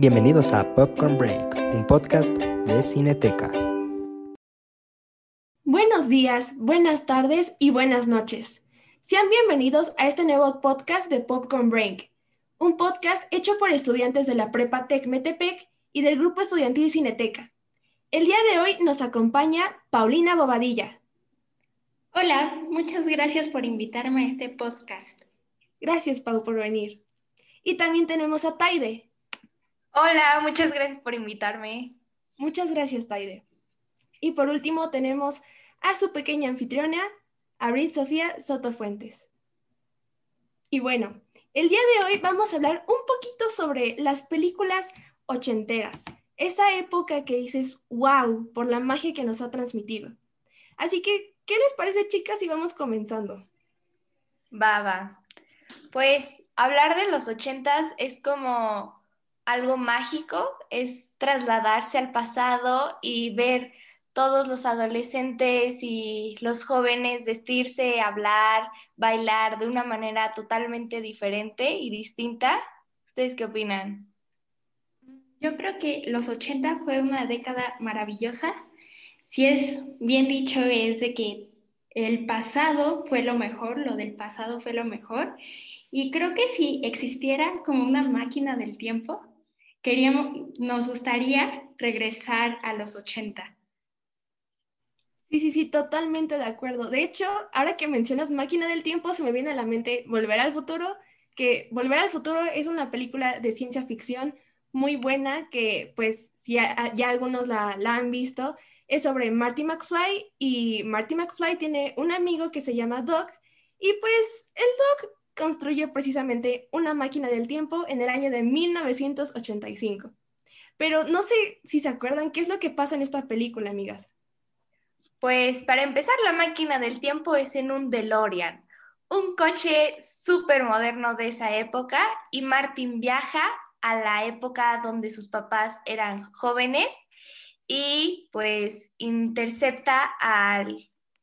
Bienvenidos a Popcorn Break, un podcast de Cineteca. Buenos días, buenas tardes y buenas noches. Sean bienvenidos a este nuevo podcast de Popcorn Break, un podcast hecho por estudiantes de la Prepa Tec Metepec y del Grupo Estudiantil Cineteca. El día de hoy nos acompaña Paulina Bobadilla. Hola, muchas gracias por invitarme a este podcast. Gracias, Pau, por venir. Y también tenemos a Taide. Hola, muchas gracias por invitarme. Muchas gracias, Taide. Y por último tenemos a su pequeña anfitriona, Abril Sofía Sotofuentes. Y bueno, el día de hoy vamos a hablar un poquito sobre las películas ochenteras, esa época que dices, wow, por la magia que nos ha transmitido. Así que, ¿qué les parece, chicas, si vamos comenzando? Va. Pues hablar de los ochentas es como algo mágico, es trasladarse al pasado y ver todos los adolescentes y los jóvenes vestirse, hablar, bailar de una manera totalmente diferente y distinta. ¿Ustedes qué opinan? Yo creo que los 80 fue una década maravillosa. Si es bien dicho, es de que el pasado fue lo mejor, lo del pasado fue lo mejor. Y creo que si existiera como una máquina del tiempo, queríamos, nos gustaría regresar a los 80. Sí, sí, sí, totalmente de acuerdo. De hecho, ahora que mencionas Máquina del Tiempo, se me viene a la mente Volver al Futuro, que Volver al Futuro es una película de ciencia ficción muy buena, que pues si ya, algunos la, la, han visto, es sobre Marty McFly y Marty McFly tiene un amigo que se llama Doc y pues el Doc construyó precisamente una máquina del tiempo en el año de 1985. Pero no sé si se acuerdan qué es lo que pasa en esta película, amigas. Pues para empezar, la máquina del tiempo es en un DeLorean, un coche súper moderno de esa época, y Martin viaja a la época donde sus papás eran jóvenes y pues intercepta al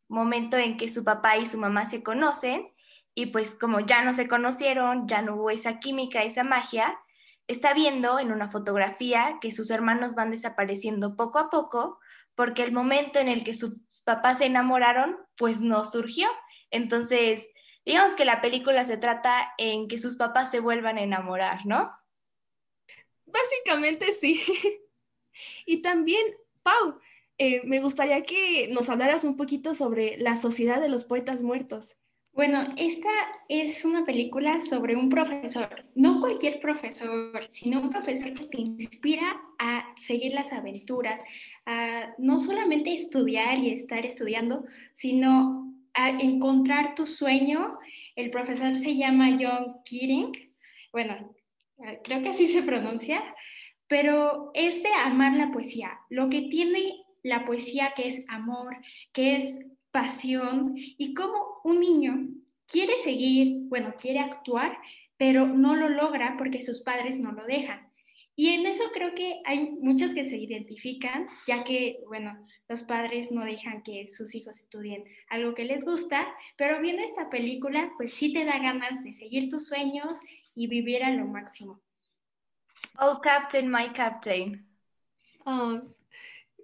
momento en que su papá y su mamá se conocen y pues como ya no se conocieron, ya no hubo esa química, esa magia, está viendo en una fotografía que sus hermanos van desapareciendo poco a poco porque el momento en el que sus papás se enamoraron, pues no surgió. Entonces, digamos que la película se trata en que sus papás se vuelvan a enamorar, ¿no? Básicamente sí. y también, Pau, eh, me gustaría que nos hablaras un poquito sobre la sociedad de los poetas muertos. Bueno, esta es una película sobre un profesor, no cualquier profesor, sino un profesor que te inspira a seguir las aventuras, a no solamente estudiar y estar estudiando, sino a encontrar tu sueño. El profesor se llama John Keating, bueno, creo que así se pronuncia, pero es de amar la poesía, lo que tiene la poesía que es amor, que es pasión y cómo un niño quiere seguir, bueno, quiere actuar, pero no lo logra porque sus padres no lo dejan. Y en eso creo que hay muchos que se identifican, ya que, bueno, los padres no dejan que sus hijos estudien algo que les gusta, pero viendo esta película, pues sí te da ganas de seguir tus sueños y vivir a lo máximo. Oh, Captain, my Captain. Oh,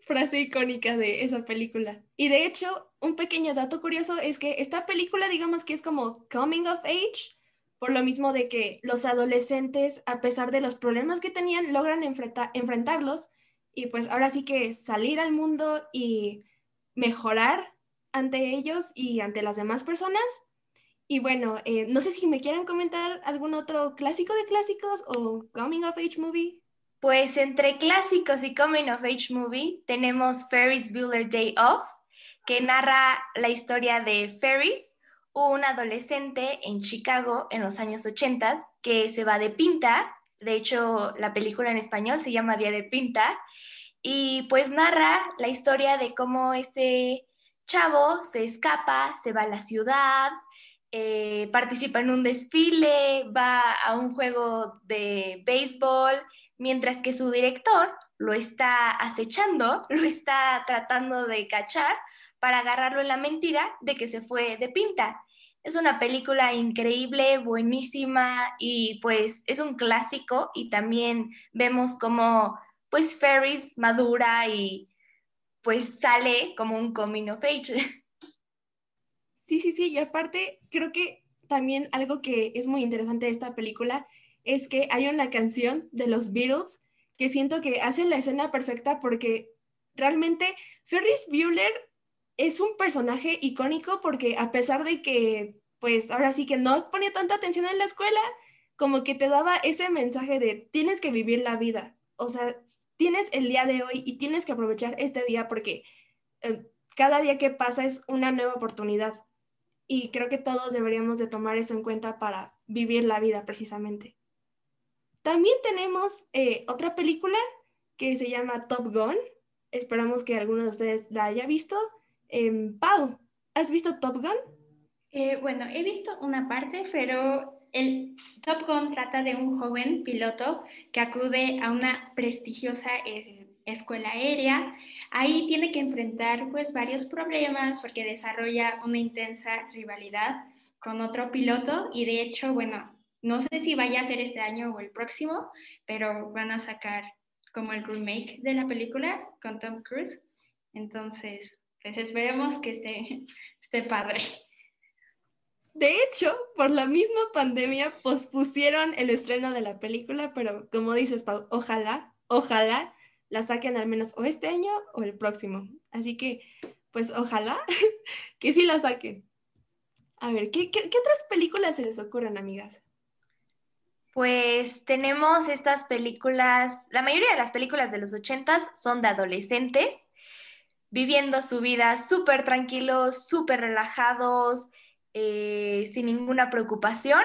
frase icónica de esa película. Y de hecho, un pequeño dato curioso es que esta película, digamos que es como coming of age, por lo mismo de que los adolescentes, a pesar de los problemas que tenían, logran enfrentarlos y pues ahora sí que salir al mundo y mejorar ante ellos y ante las demás personas. Y bueno, eh, no sé si me quieren comentar algún otro clásico de clásicos o coming of age movie. Pues entre clásicos y coming of age movie tenemos Ferris Bueller Day Off, que narra la historia de Ferris, un adolescente en Chicago en los años 80 que se va de pinta. De hecho, la película en español se llama Día de Pinta. Y pues narra la historia de cómo este chavo se escapa, se va a la ciudad, eh, participa en un desfile, va a un juego de béisbol mientras que su director lo está acechando, lo está tratando de cachar para agarrarlo en la mentira de que se fue de pinta. Es una película increíble, buenísima y pues es un clásico y también vemos como pues Ferris madura y pues sale como un coming of. Sí, sí, sí, y aparte creo que también algo que es muy interesante de esta película es que hay una canción de los Beatles que siento que hace la escena perfecta porque realmente Ferris Bueller es un personaje icónico porque a pesar de que, pues ahora sí que no ponía tanta atención en la escuela, como que te daba ese mensaje de tienes que vivir la vida, o sea, tienes el día de hoy y tienes que aprovechar este día porque eh, cada día que pasa es una nueva oportunidad y creo que todos deberíamos de tomar eso en cuenta para vivir la vida precisamente. También tenemos eh, otra película que se llama Top Gun. Esperamos que alguno de ustedes la haya visto. Eh, Pau, ¿has visto Top Gun? Eh, bueno, he visto una parte, pero el Top Gun trata de un joven piloto que acude a una prestigiosa eh, escuela aérea. Ahí tiene que enfrentar pues varios problemas porque desarrolla una intensa rivalidad con otro piloto y de hecho, bueno, no sé si vaya a ser este año o el próximo, pero van a sacar como el remake de la película con Tom Cruise. Entonces, pues esperemos que esté, esté padre. De hecho, por la misma pandemia pospusieron el estreno de la película, pero como dices, Pau, ojalá, ojalá la saquen al menos o este año o el próximo. Así que, pues ojalá que sí la saquen. A ver, ¿qué, otras películas se les ocurren, amigas? Pues tenemos estas películas, la mayoría de las películas de los ochentas son de adolescentes, viviendo su vida súper tranquilos, súper relajados, eh, sin ninguna preocupación,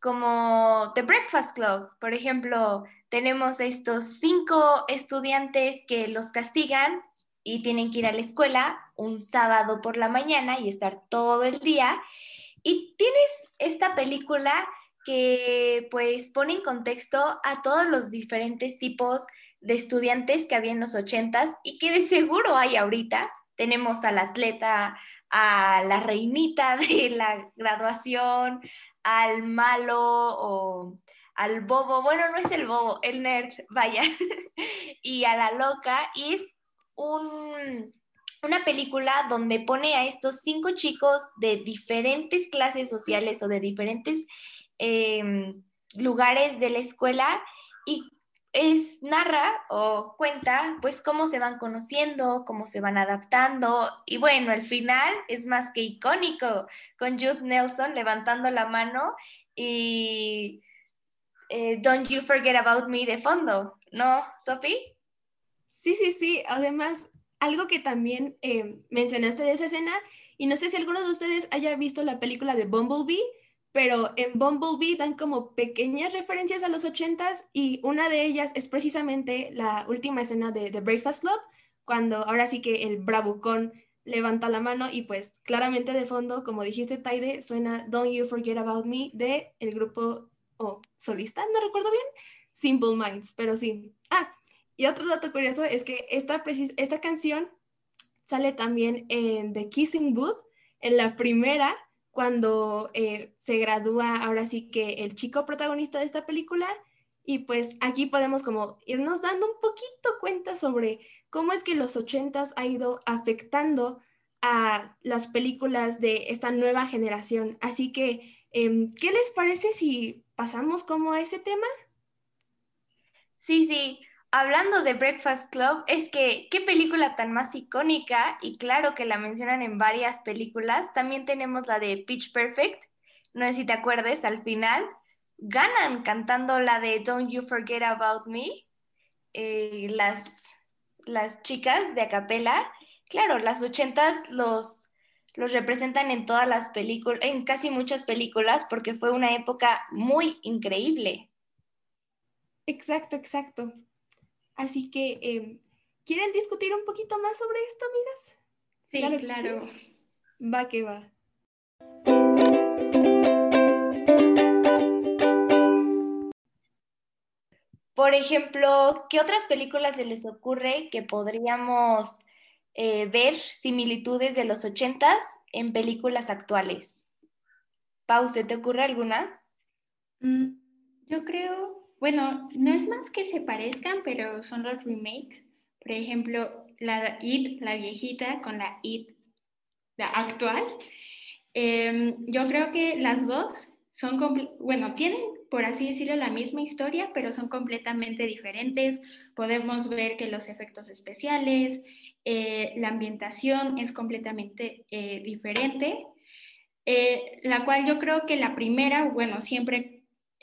como The Breakfast Club, por ejemplo, tenemos estos cinco estudiantes que los castigan y tienen que ir a la escuela un sábado por la mañana y estar todo el día. Y tienes esta película que pues pone en contexto a todos los diferentes tipos de estudiantes que había en los ochentas y que de seguro hay ahorita. Tenemos al atleta, a la reinita de la graduación, al malo o al bobo, bueno, no es el bobo, el nerd, vaya, y a la loca, y es un, una película donde pone a estos cinco chicos de diferentes clases sociales o de diferentes em, lugares de la escuela y es narra o cuenta pues cómo se van conociendo, cómo se van adaptando y bueno, el final es más que icónico con Jude Nelson levantando la mano y eh, Don't You Forget About Me de fondo, ¿no, Sophie? Sí, sí, sí. Además, algo que también eh, mencionaste de esa escena, y no sé si alguno de ustedes haya visto la película de Bumblebee, pero en Bumblebee dan como pequeñas referencias a los ochentas y una de ellas es precisamente la última escena de The Breakfast Club, cuando ahora sí que el bravucón levanta la mano y pues claramente de fondo, como dijiste Taide, suena Don't You Forget About Me de el grupo o solista, no recuerdo bien, Simple Minds, pero sí. Ah, y otro dato curioso es que esta, esta canción sale también en The Kissing Booth, en la primera, cuando eh, se gradúa ahora sí que el chico protagonista de esta película. Y pues aquí podemos como irnos dando un poquito cuenta sobre cómo es que los ochentas ha ido afectando a las películas de esta nueva generación. Así que, em, ¿qué les parece si pasamos como a ese tema? Sí, sí. Hablando de Breakfast Club, es que qué película tan más icónica y claro que la mencionan en varias películas. También tenemos la de Pitch Perfect. No sé si te acuerdes, al final ganan cantando la de Don't You Forget About Me. Eh, las, las chicas de acapela. Claro, las ochentas los los representan en todas las películas, en casi muchas películas, porque fue una época muy increíble. Exacto, exacto. Así que, em, ¿quieren discutir un poquito más sobre esto, amigas? Sí, claro. Va que va. Por ejemplo, ¿qué otras películas se les ocurre que podríamos eh, ver similitudes de los ochentas en películas actuales. Pau, ¿se te ocurre alguna? Mm, yo creo, bueno, no es más que se parezcan, pero son los remakes. Por ejemplo, la IT, la viejita, con la IT, la actual. Em, yo creo que las dos son, bueno, tienen, por así decirlo, la misma historia, pero son completamente diferentes. Podemos ver que los efectos especiales, eh, la ambientación es completamente eh, diferente, eh, la cual yo creo que la primera, bueno, siempre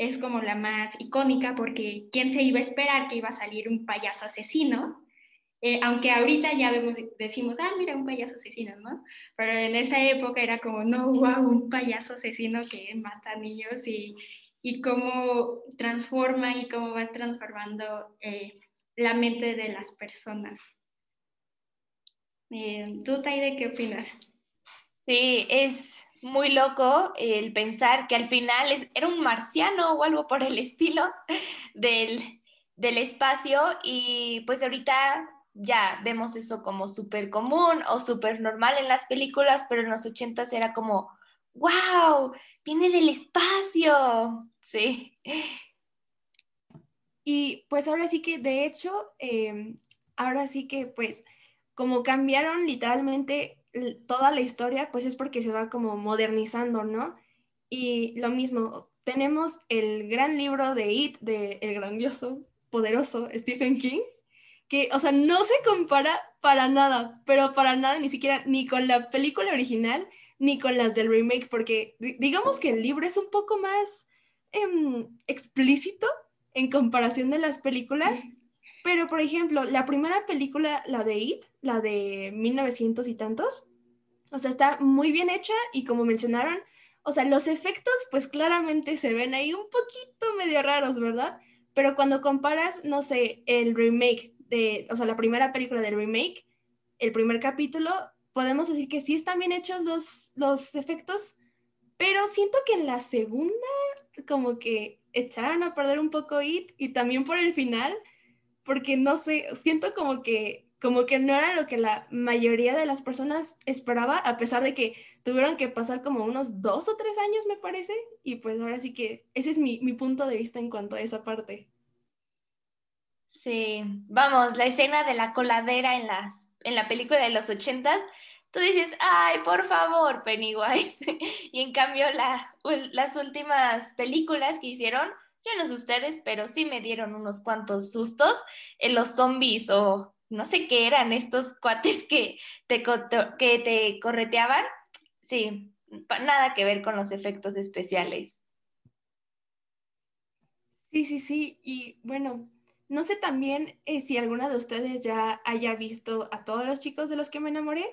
es como la más icónica porque ¿quién se iba a esperar que iba a salir un payaso asesino? aunque ahorita ya vemos, decimos, ah, mira, un payaso asesino, ¿no? Pero en esa época era como, no, wow, un payaso asesino que mata niños y, y cómo transforma y cómo va transformando la mente de las personas. Eh, ¿Tú, Taide, qué opinas? Sí, es muy loco el pensar que al final era un marciano o algo por el estilo del, del espacio y pues ahorita ya vemos eso como súper común o súper normal en las películas, pero en los ochentas era como, wow, viene del espacio, sí. Y pues ahora sí que, de hecho, em, ahora sí que pues como cambiaron literalmente toda la historia, pues es porque se va como modernizando, ¿no? Y lo mismo, tenemos el gran libro de It, de el grandioso, poderoso Stephen King, que, o sea, no se compara para nada, pero para nada, ni siquiera, ni con la película original, ni con las del remake, porque digamos que el libro es un poco más em, explícito en comparación de las películas. Pero, por ejemplo, la primera película, la de It, la de 1900 y tantos, o sea, está muy bien hecha y como mencionaron, o sea, los efectos pues claramente se ven ahí un poquito medio raros, ¿verdad? Pero cuando comparas, no sé, el remake de, o sea, la primera película del remake, el primer capítulo, podemos decir que sí están bien hechos los, los efectos, pero siento que en la segunda como que echaron a perder un poco It y también por el final porque no sé, siento como que como que no era lo que la mayoría de las personas esperaba, a pesar de que tuvieron que pasar como unos dos o tres años, me parece, y pues ahora sí que ese es mi, mi punto de vista en cuanto a esa parte. Sí, vamos, la escena de la coladera en, las, en la película de los ochentas, tú dices, ay, por favor, Pennywise, y en cambio la, las últimas películas que hicieron, yo no sé ustedes, pero sí me dieron unos cuantos sustos en los zombies o no sé qué eran estos cuates que te, que te correteaban. Sí, nada que ver con los efectos especiales. Sí, sí, sí. Y bueno, no sé también eh, si alguna de ustedes ya haya visto a todos los chicos de los que me enamoré,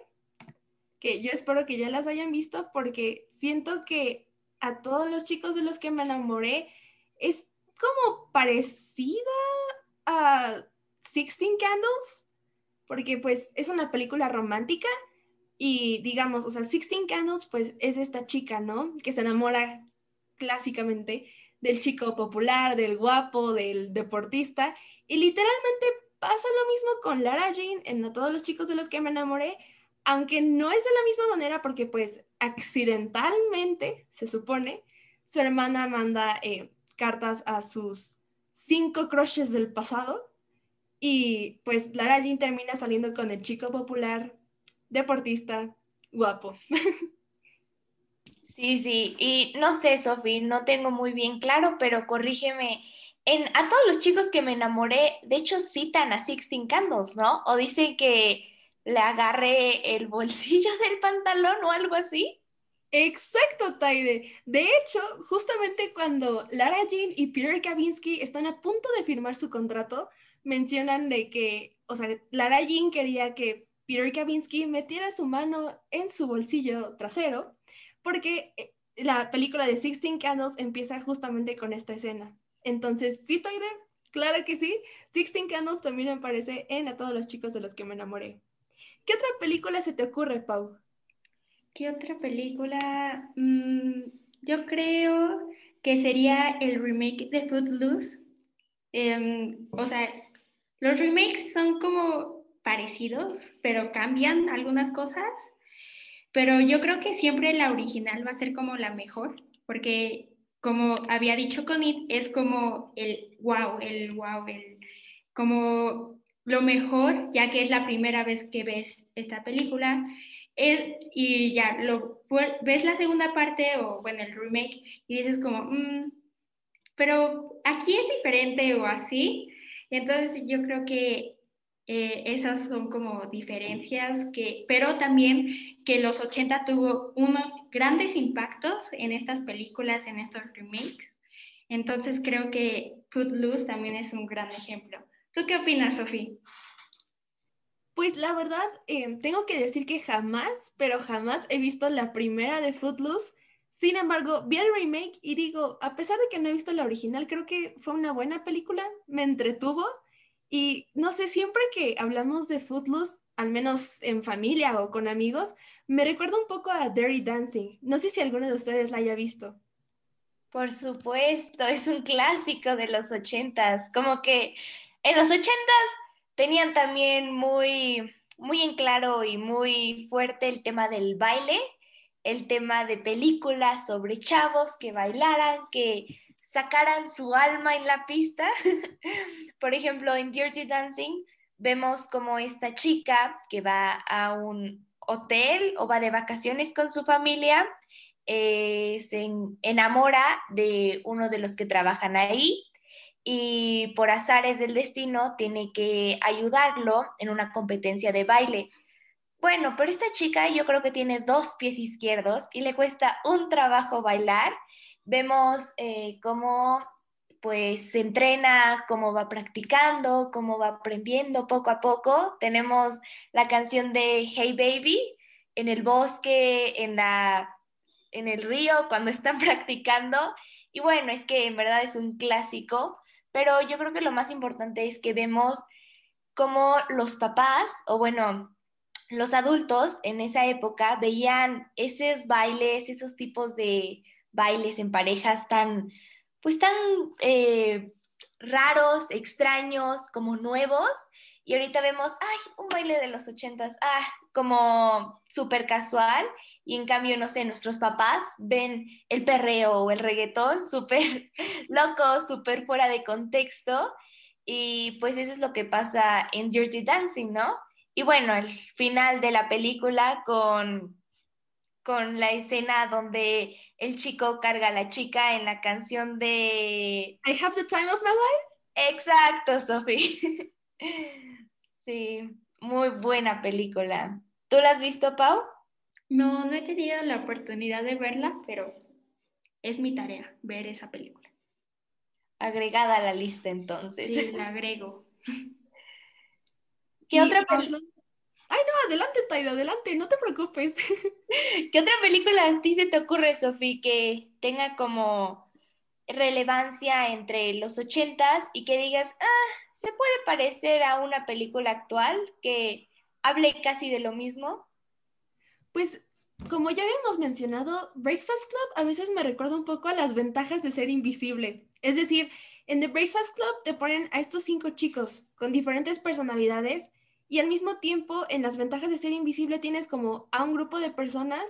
que yo espero que ya las hayan visto porque siento que a todos los chicos de los que me enamoré es como parecida a Sixteen Candles, porque pues es una película romántica y digamos, o sea, Sixteen Candles pues es esta chica, ¿no? Que se enamora clásicamente del chico popular, del guapo, del deportista y literalmente pasa lo mismo con Lara Jean en todos los chicos de los que me enamoré, aunque no es de la misma manera porque pues accidentalmente, se supone, su hermana manda eh, cartas a sus cinco crushes del pasado y pues Lara Jean termina saliendo con el chico popular, deportista, guapo. Sí, sí, y no sé, Sofi, no tengo muy bien claro, pero corrígeme. En, a todos los chicos que me enamoré, de hecho citan a Sixteen Candles, ¿no? O dicen que le agarré el bolsillo del pantalón o algo así. Exacto, Taide. De hecho, justamente cuando Lara Jean y Peter Kavinsky están a punto de firmar su contrato, mencionan de que, o sea, Lara Jean quería que Peter Kavinsky metiera su mano en su bolsillo trasero, porque eh, la película de Sixteen Candles empieza justamente con esta escena. Entonces, sí, Taide, claro que sí. Sixteen Candles también aparece en A todos los chicos de los que me enamoré. ¿Qué otra película se te ocurre, Pau? ¿Qué otra película? Mm, yo creo que sería el remake de Footloose. Em, o sea, los remakes son como parecidos, pero cambian algunas cosas. Pero yo creo que siempre la original va a ser como la mejor. porque como había dicho Connie, es como el wow, el wow, el como lo mejor, ya que es la primera vez que ves esta película. Y ya, lo, ves la segunda parte o bueno, el remake y dices como, mm, pero aquí es diferente o así. entonces yo creo que eh, esas son como diferencias que, pero también que los 80 tuvo unos grandes impactos en estas películas, en estos remakes. Entonces creo que Footloose también es un gran ejemplo. ¿Tú qué opinas, Sofía? Pues la verdad, eh, tengo que decir que jamás, pero jamás he visto la primera de Footloose. Sin embargo, vi el remake y digo, a pesar de que no he visto la original, creo que fue una buena película, me entretuvo y no sé, siempre que hablamos de Footloose, al menos en familia o con amigos, me recuerda un poco a Dirty Dancing. No sé si alguno de ustedes la haya visto. Por supuesto, es un clásico de los ochentas. Como que en los ochentas tenían también muy, muy en claro y muy fuerte el tema del baile, el tema de películas sobre chavos que bailaran, que sacaran su alma en la pista. Por ejemplo, en Dirty Dancing vemos como esta chica que va a un hotel o va de vacaciones con su familia, eh, se enamora de uno de los que trabajan ahí y por azares del destino tiene que ayudarlo en una competencia de baile. Bueno, pero esta chica yo creo que tiene dos pies izquierdos y le cuesta un trabajo bailar vemos eh, cómo pues se entrena, cómo va practicando, cómo va aprendiendo poco a poco. Tenemos la canción de Hey Baby en el bosque, en, la, en el río, cuando están practicando. Y bueno, es que en verdad es un clásico, pero yo creo que lo más importante es que vemos cómo los papás, o bueno, los adultos en esa época veían esos bailes, esos tipos de bailes en parejas tan, pues tan eh, raros, extraños, como nuevos. Y ahorita vemos, ay, un baile de los ochentas, ah, como súper casual. Y en cambio, no sé, nuestros papás ven el perreo o el reggaetón súper loco, súper fuera de contexto. Y pues eso es lo que pasa en Dirty Dancing, ¿no? Y bueno, el final de la película con con la escena donde el chico carga a la chica en la canción de I Have the Time of My Life. Exacto, Sophie. sí, muy buena película. ¿Tú la has visto, Pau? No, no he tenido la oportunidad de verla, pero es mi tarea ver esa película. Agregada a la lista entonces. Sí, la agrego. ¿Qué otra película? Ay, no, adelante, Taira, adelante, no te preocupes. ¿Qué otra película a ti se te ocurre, Sofía, que tenga como relevancia entre los ochentas y que digas, ah, se puede parecer a una película actual que hable casi de lo mismo? Pues como ya habíamos mencionado, Breakfast Club a veces me recuerda un poco a las ventajas de ser invisible. Es decir, en The Breakfast Club te ponen a estos cinco chicos con diferentes personalidades y al mismo tiempo, en las ventajas de ser invisible tienes como a un grupo de personas,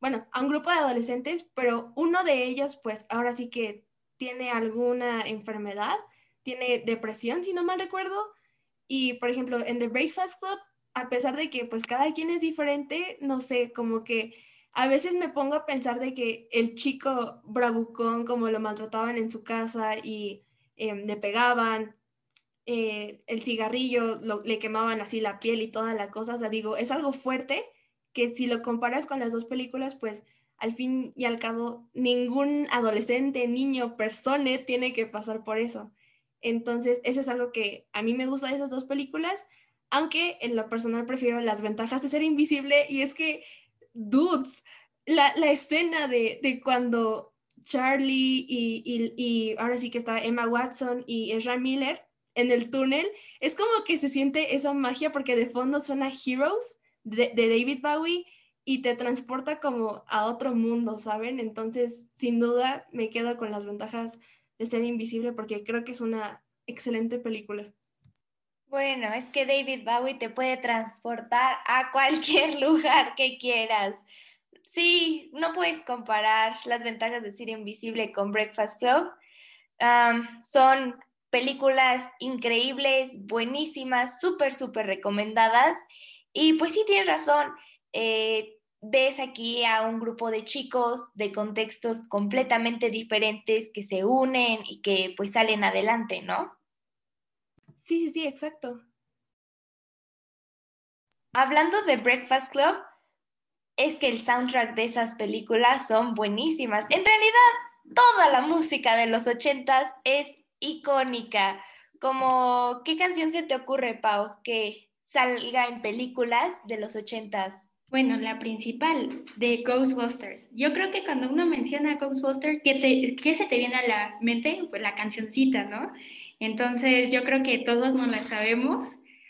bueno, a un grupo de adolescentes, pero uno de ellos, pues ahora sí que tiene alguna enfermedad, tiene depresión, si no mal recuerdo. Y, por ejemplo, en The Breakfast Club, a pesar de que pues cada quien es diferente, no sé, como que a veces me pongo a pensar de que el chico bravucón, como lo maltrataban en su casa y em, le pegaban, eh, el cigarrillo, le quemaban así la piel y toda la cosa, o sea, digo, es algo fuerte que si lo comparas con las dos películas, pues al fin y al cabo ningún adolescente, niño, persona tiene que pasar por eso. Entonces, eso es algo que a mí me gusta de esas dos películas, aunque en lo personal prefiero las ventajas de ser invisible y es que, dudes, la, escena de, cuando Charlie y, y, ahora sí que está Emma Watson y Ezra Miller en el túnel, es como que se siente esa magia porque de fondo suena Heroes de, David Bowie y te transporta como a otro mundo, ¿saben? Entonces, sin duda, me quedo con las ventajas de ser invisible porque creo que es una excelente película. Bueno, es que David Bowie te puede transportar a cualquier lugar que quieras. Sí, no puedes comparar las ventajas de Ser Invisible con Breakfast Club. son películas increíbles, buenísimas, súper, súper recomendadas. Y pues sí, tienes razón. Eh, ves aquí a un grupo de chicos de contextos completamente diferentes que se unen y que pues salen adelante, ¿no? Sí, sí, sí, exacto. Hablando de Breakfast Club, es que el soundtrack de esas películas son buenísimas. En realidad, toda la música de los ochentas es icónica. Como, ¿qué canción se te ocurre, Pau, que salga en películas de los ochentas? Bueno, la principal de Ghostbusters. Yo creo que cuando uno menciona Ghostbusters, ¿qué, te, ¿qué se te viene a la mente? Pues la cancioncita, ¿no? Entonces yo creo que todos no la sabemos,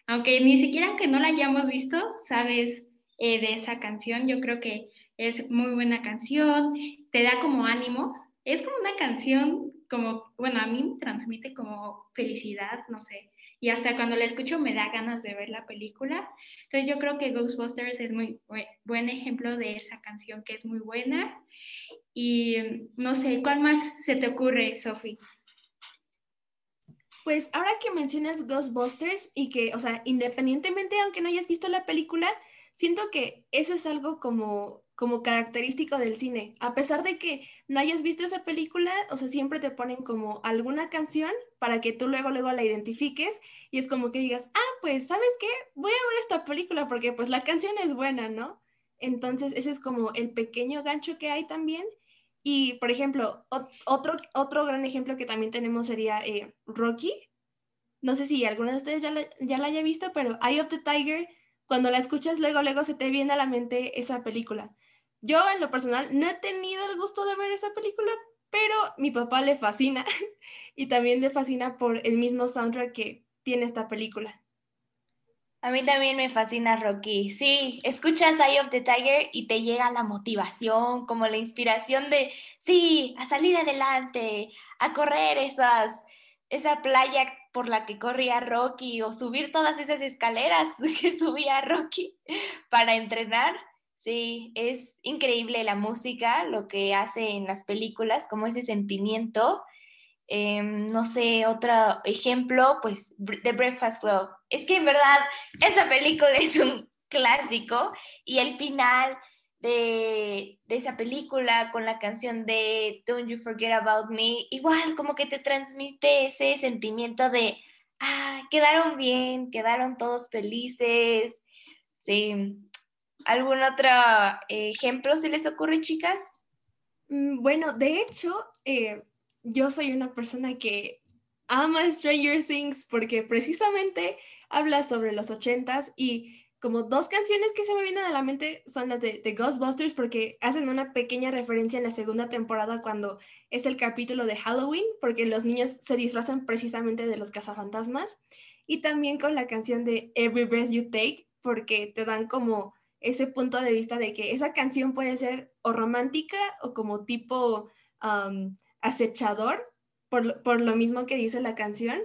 aunque ni siquiera aunque no la hayamos visto, sabes eh, de esa canción. Yo creo que es muy buena canción, te da como ánimos. Es como una canción como, bueno, a mí me transmite como felicidad, no sé y hasta cuando la escucho me da ganas de ver la película. Entonces yo creo que Ghostbusters es muy buen ejemplo de esa canción que es muy buena. Y no sé, ¿cuál más se te ocurre, Sophie? Pues ahora que mencionas Ghostbusters y que, o sea, independientemente, aunque no hayas visto la película, siento que eso es algo como, como característico del cine. A pesar de que no hayas visto esa película, o sea, siempre te ponen como alguna canción para que tú luego, luego la identifiques y es como que digas, ah, pues, ¿sabes qué? Voy a ver esta película porque pues la canción es buena, ¿no? Entonces, ese es como el pequeño gancho que hay también. Y, por ejemplo, otro, otro gran ejemplo que también tenemos sería eh, Rocky. No sé si alguno de ustedes ya ya la haya visto, pero Eye of the Tiger cuando la escuchas, luego, luego se te viene a la mente esa película. Yo, en lo personal, no he tenido el gusto de ver esa película, pero mi papá le fascina y también le fascina por el mismo soundtrack que tiene esta película. A mí también me fascina Rocky. Sí, escuchas Eye of the Tiger y te llega la motivación, como la inspiración de, sí, a salir adelante, a correr esas, esa playa por la que corría Rocky o subir todas esas escaleras que subía Rocky para entrenar. Sí, es increíble la música, lo que hace en las películas, como ese sentimiento. Em, no sé, otro ejemplo, pues The Breakfast Club. Es que en verdad esa película es un clásico y el final de, esa película con la canción de Don't You Forget About Me, igual como que te transmite ese sentimiento de, ah, quedaron bien, quedaron todos felices. Sí. ¿Algún otro ejemplo se les ocurre, chicas? Mm, bueno, de hecho, eh, yo soy una persona que ama Stranger Things porque precisamente habla sobre los ochentas y como dos canciones que se me vienen a la mente son las de, Ghostbusters porque hacen una pequeña referencia en la segunda temporada cuando es el capítulo de Halloween, porque los niños se disfrazan precisamente de los cazafantasmas. Y también con la canción de Every Breath You Take, porque te dan como ese punto de vista de que esa canción puede ser o romántica o como tipo acechador, por, por lo mismo que dice la canción.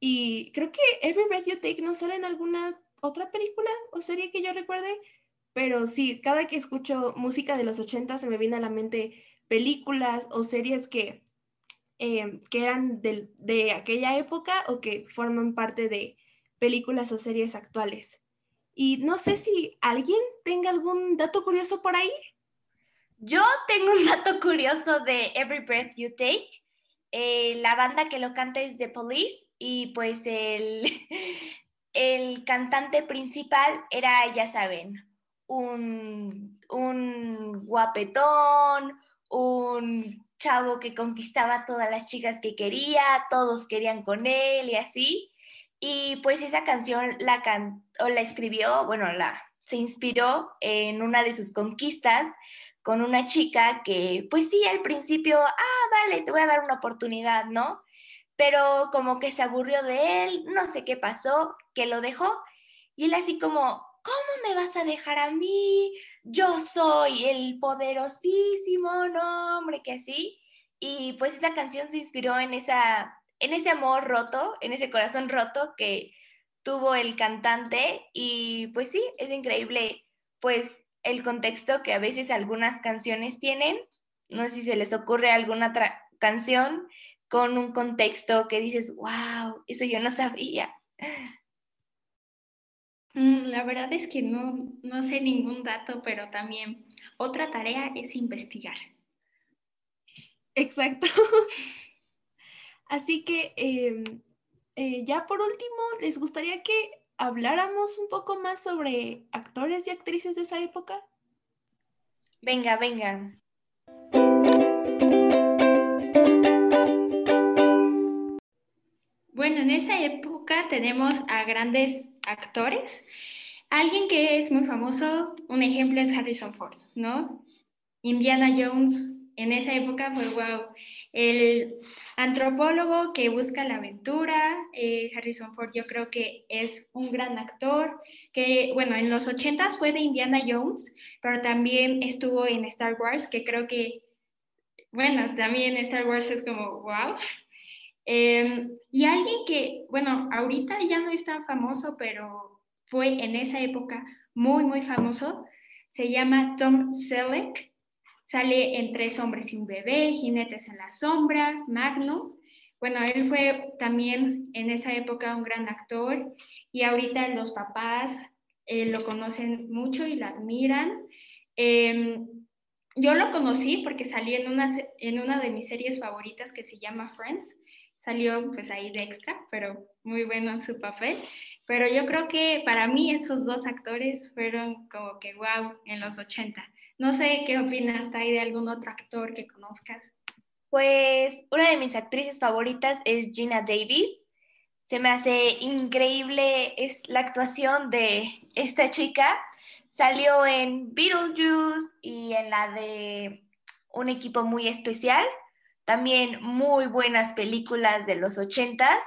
Y creo que Every Breath You Take no sale en alguna otra película o serie que yo recuerde, pero sí, cada que escucho música de los 80 se me viene a la mente películas o series que, em, eran de, de aquella época o que forman parte de películas o series actuales. Y no sé si alguien tenga algún dato curioso por ahí. Yo tengo un dato curioso de Every Breath You Take. Eh, la banda que lo canta es The Police y pues el, el cantante principal era, ya saben, un, guapetón, un chavo que conquistaba a todas las chicas que quería, todos querían con él y así. Y pues esa canción la, o la escribió, bueno, la, se inspiró en una de sus conquistas con una chica que, pues sí, al principio, ah, vale, te voy a dar una oportunidad, ¿no? pero como que se aburrió de él, no sé qué pasó, que lo dejó, y él así como, ¿cómo me vas a dejar a mí? Yo soy el poderosísimo hombre que así. Y pues esa canción se inspiró en, esa, en ese amor roto, en ese corazón roto que tuvo el cantante y pues sí, es increíble pues el contexto que a veces algunas canciones tienen. No sé si se les ocurre alguna otra canción con un contexto que dices, wow, eso yo no sabía. Mm, la verdad es que no, no sé ningún dato, pero también otra tarea es investigar. Exacto. Así que em, eh, ya por último, ¿les gustaría que habláramos un poco más sobre actores y actrices de esa época? Venga, venga. Bueno, en esa época tenemos a grandes actores. Alguien que es muy famoso, un ejemplo es Harrison Ford, ¿no? Indiana Jones en esa época fue wow. El antropólogo que busca la aventura, eh, Harrison Ford, yo creo que es un gran actor, que bueno, en los 80 fue de Indiana Jones, pero también estuvo en Star Wars, que creo que, bueno, también Star Wars es como wow. Em, y alguien que, bueno, ahorita ya no es tan famoso, pero fue en esa época muy, muy famoso, se llama Tom Selleck Sale en Tres hombres y un bebé, Jinetes en la sombra, Magnum. Bueno, él fue también en esa época un gran actor y ahorita los papás eh, lo conocen mucho y lo admiran. Em, yo lo conocí porque salí en una, en una de mis series favoritas que se llama Friends. Salió pues ahí de extra, pero muy bueno en su papel. Pero yo creo que para mí esos dos actores fueron como que wow en los 80. No sé qué opinas, de algún otro actor que conozcas. Pues una de mis actrices favoritas es Gina Davis. Se me hace increíble es la actuación de esta chica. Salió en Beetlejuice y en la de un equipo muy especial. También muy buenas películas de los ochentas.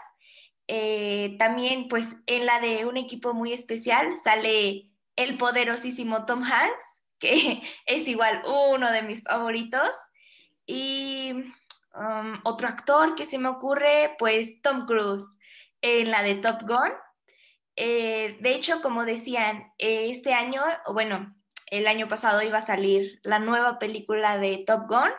Eh, también pues en la de un equipo muy especial sale el poderosísimo Tom Hanks que es igual uno de mis favoritos. Y um, otro actor que se me ocurre, pues Tom Cruise en la de Top Gun. Eh, de hecho, como decían, este año, bueno, el año pasado iba a salir la nueva película de Top Gun,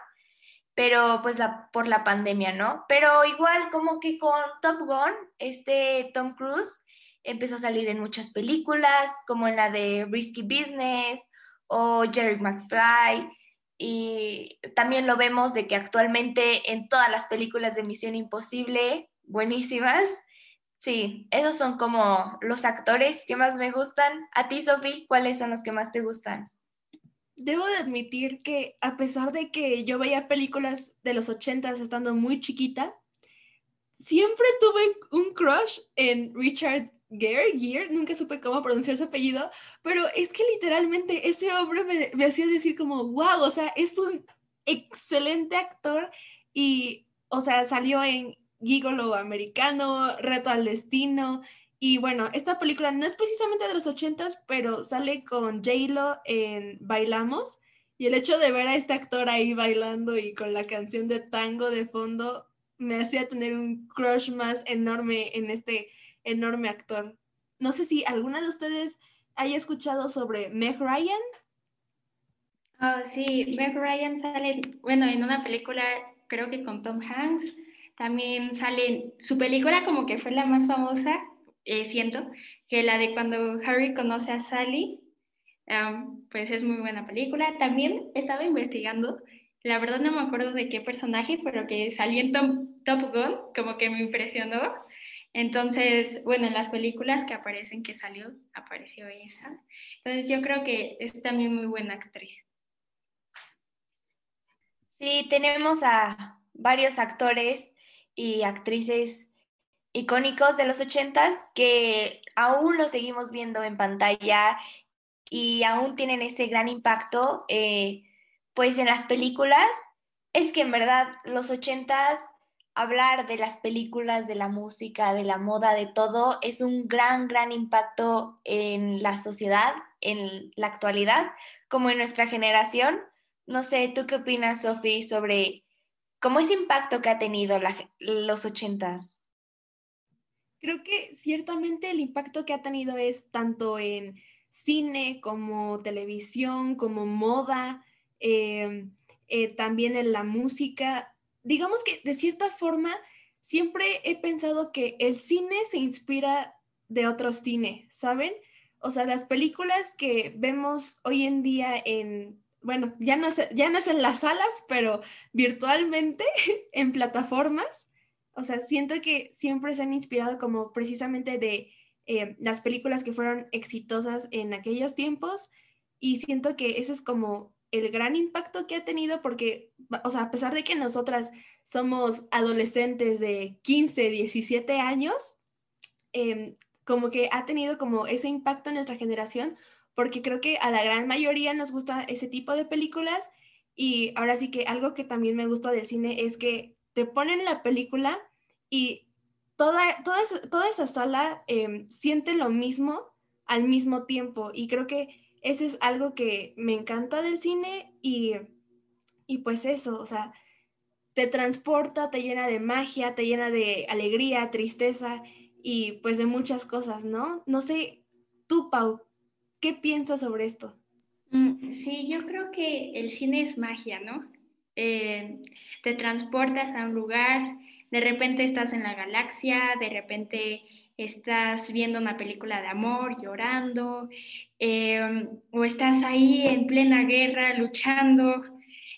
pero pues por la pandemia, ¿no? Pero igual como que con Top Gun, este Tom Cruise empezó a salir en muchas películas, como en la de Risky Business o Jerry McFly. Y también lo vemos de que actualmente en todas las películas de Misión Imposible, buenísimas. Sí, esos son como los actores que más me gustan. A ti, Sofi, ¿cuáles son los que más te gustan? Debo de admitir que a pesar de que yo veía películas de los ochentas estando muy chiquita, siempre tuve un crush en Richard Gere, Gere, nunca supe cómo pronunciar su apellido, pero es que literalmente ese hombre me, me hacía decir como, wow, o sea, es un excelente actor y, o sea, salió en Gigolo Americano, Reto al Destino, y bueno, esta película no es precisamente de los ochentas, pero sale con J-Lo en Bailamos, y el hecho de ver a este actor ahí bailando y con la canción de tango de fondo me hacía tener un crush más enorme en este enorme actor. No sé si alguna de ustedes haya escuchado sobre Meg Ryan. Oh, sí, Meg Ryan sale, bueno, en una película, creo que con Tom Hanks. También sale, su película como que fue la más famosa, eh, siento, que la de cuando Harry conoce a Sally, pues es muy buena película. También estaba investigando, la verdad no me acuerdo de qué personaje, pero que salió en Top Gun, como que me impresionó. Entonces, bueno, en las películas que aparecen que salió, apareció ella. Entonces yo creo que es también muy buena actriz. Sí, tenemos a varios actores y actrices icónicos de los ochentas que aún los seguimos viendo en pantalla y aún tienen ese gran impacto eh, pues en las películas. Es que en verdad los ochentas hablar de las películas, de la música, de la moda, de todo, es un gran, gran impacto en la sociedad, en la actualidad, como en nuestra generación. No sé, ¿tú qué opinas, Sofi, sobre cómo ese impacto que ha tenido los ochentas? Creo que ciertamente el impacto que ha tenido es tanto en cine, como televisión, como moda, em, eh, también en la música. Digamos que de cierta forma siempre he pensado que el cine se inspira de otro cine, ¿saben? O sea, las películas que vemos hoy en día en, bueno, ya no, ya no es en las salas, pero virtualmente en plataformas. O sea, siento que siempre se han inspirado como precisamente de eh, las películas que fueron exitosas en aquellos tiempos y siento que eso es como el gran impacto que ha tenido porque, o sea, a pesar de que nosotras somos adolescentes de 15, 17 años, em, como que ha tenido como ese impacto en nuestra generación, porque creo que a la gran mayoría nos gusta ese tipo de películas. Y ahora sí que algo que también me gusta del cine es que te ponen la película y toda, toda, toda esa sala em, siente lo mismo al mismo tiempo. Y creo que eso es algo que me encanta del cine y, y pues eso, o sea, te transporta, te llena de magia, te llena de alegría, tristeza y pues de muchas cosas, ¿no? No sé, tú, Pau, ¿qué piensas sobre esto? Mm, sí, yo creo que el cine es magia, ¿no? Eh, te transportas a un lugar, de repente estás en la galaxia, de repente estás viendo una película de amor, llorando, em, o estás ahí en plena guerra luchando.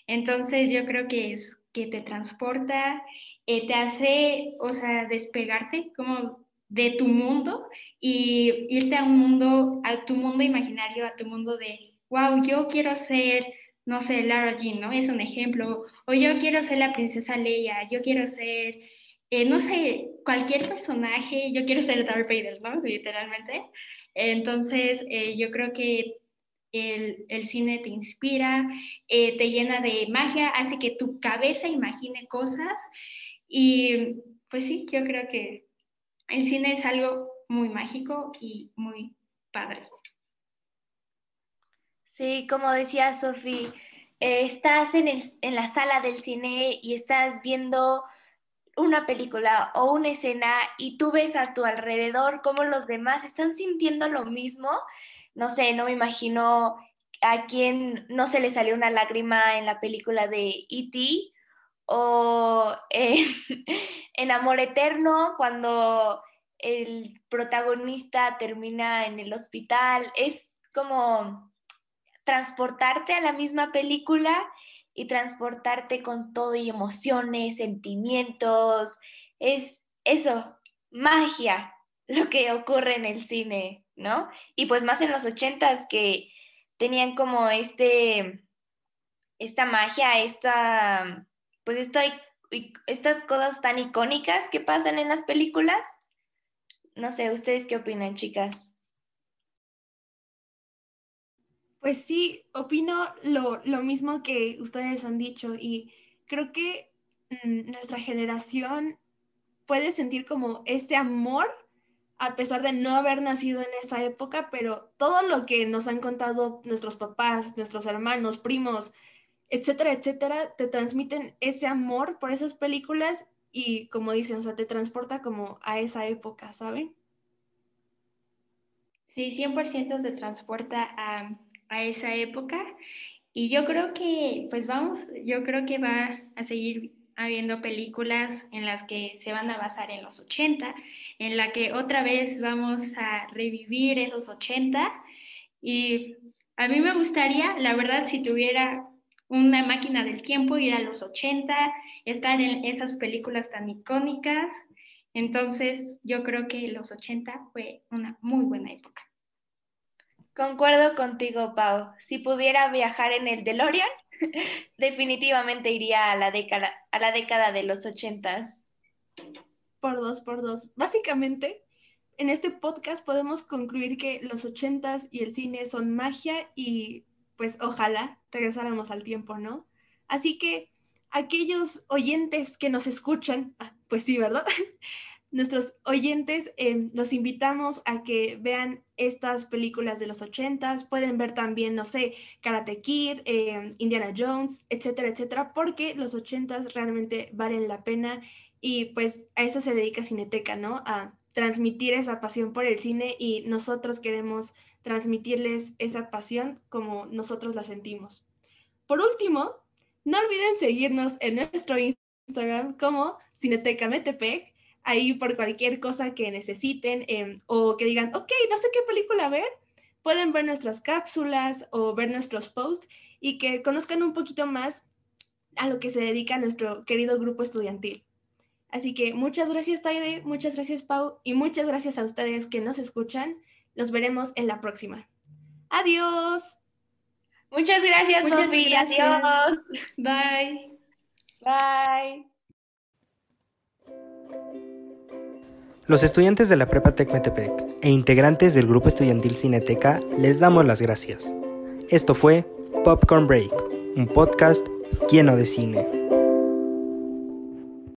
Entonces yo creo que es que te transporta, eh, te hace, o sea, despegarte como de tu mundo y irte a un mundo, a tu mundo imaginario, a tu mundo de, wow, yo quiero ser, no sé, Lara Jean, ¿no? Es un ejemplo. O yo quiero ser la princesa Leia, yo quiero ser, eh, no sé, cualquier personaje, yo quiero ser Darth Vader, ¿no? Literalmente. Entonces, eh, yo creo que el, el, cine te inspira, eh, te llena de magia, hace que tu cabeza imagine cosas y pues sí, yo creo que el cine es algo muy mágico y muy padre. Sí, como decía Sofi, estás en, en la sala del cine y estás viendo una película o una escena y tú ves a tu alrededor cómo los demás están sintiendo lo mismo. No sé, no me imagino a quien no se le salió una lágrima en la película de E.T o en, Amor Eterno, cuando el protagonista termina en el hospital, es como transportarte a la misma película y transportarte con todo y emociones, sentimientos, es eso, magia, lo que ocurre en el cine, ¿no? Y pues más en los ochentas que tenían como este, esta magia, esta pues estoy, estas cosas tan icónicas que pasan en las películas. No sé, ¿ustedes qué opinan, chicas? Pues sí, opino lo, lo mismo que ustedes han dicho y creo que mm, nuestra generación puede sentir como este amor a pesar de no haber nacido en esta época, pero todo lo que nos han contado nuestros papás, nuestros hermanos, primos, etcétera, etcétera, te transmiten ese amor por esas películas y como dicen, o sea, te transporta como a esa época, ¿saben? Sí, 100% te transporta a, a, esa época y yo creo que, pues vamos, yo creo que va a seguir habiendo películas en las que se van a basar en los 80, en la que otra vez vamos a revivir esos 80 y a mí me gustaría, la verdad, si tuviera una máquina del tiempo, ir a los 80, estar en esas películas tan icónicas. Entonces, yo creo que los 80 fue una muy buena época. Concuerdo contigo, Pau. Si pudiera viajar en el DeLorean, definitivamente iría a la década, a la década de los 80. Por dos, por dos. Básicamente, en este podcast podemos concluir que los 80s y el cine son magia y pues ojalá regresáramos al tiempo, ¿no? Así que aquellos oyentes que nos escuchan, ah, pues sí, ¿verdad? Nuestros oyentes em, los invitamos a que vean estas películas de los ochentas, pueden ver también, no sé, Karate Kid, em, Indiana Jones, etcétera, etcétera, porque los ochentas realmente valen la pena y pues a eso se dedica Cineteca, ¿no? A transmitir esa pasión por el cine y nosotros queremos transmitirles esa pasión como nosotros la sentimos. Por último, no olviden seguirnos en nuestro Instagram como Cineteca Metepec, ahí por cualquier cosa que necesiten em, o que digan, ok, no sé qué película ver, pueden ver nuestras cápsulas o ver nuestros posts y que conozcan un poquito más a lo que se dedica nuestro querido grupo estudiantil. Así que muchas gracias Taide, muchas gracias Pau y muchas gracias a ustedes que nos escuchan. Nos veremos en la próxima. Adiós. Muchas gracias, Sofía. Adiós. Bye. Bye. Los estudiantes de la Prepa Tec Metepec e integrantes del grupo estudiantil Cineteca les damos las gracias. Esto fue Popcorn Break, un podcast lleno de cine.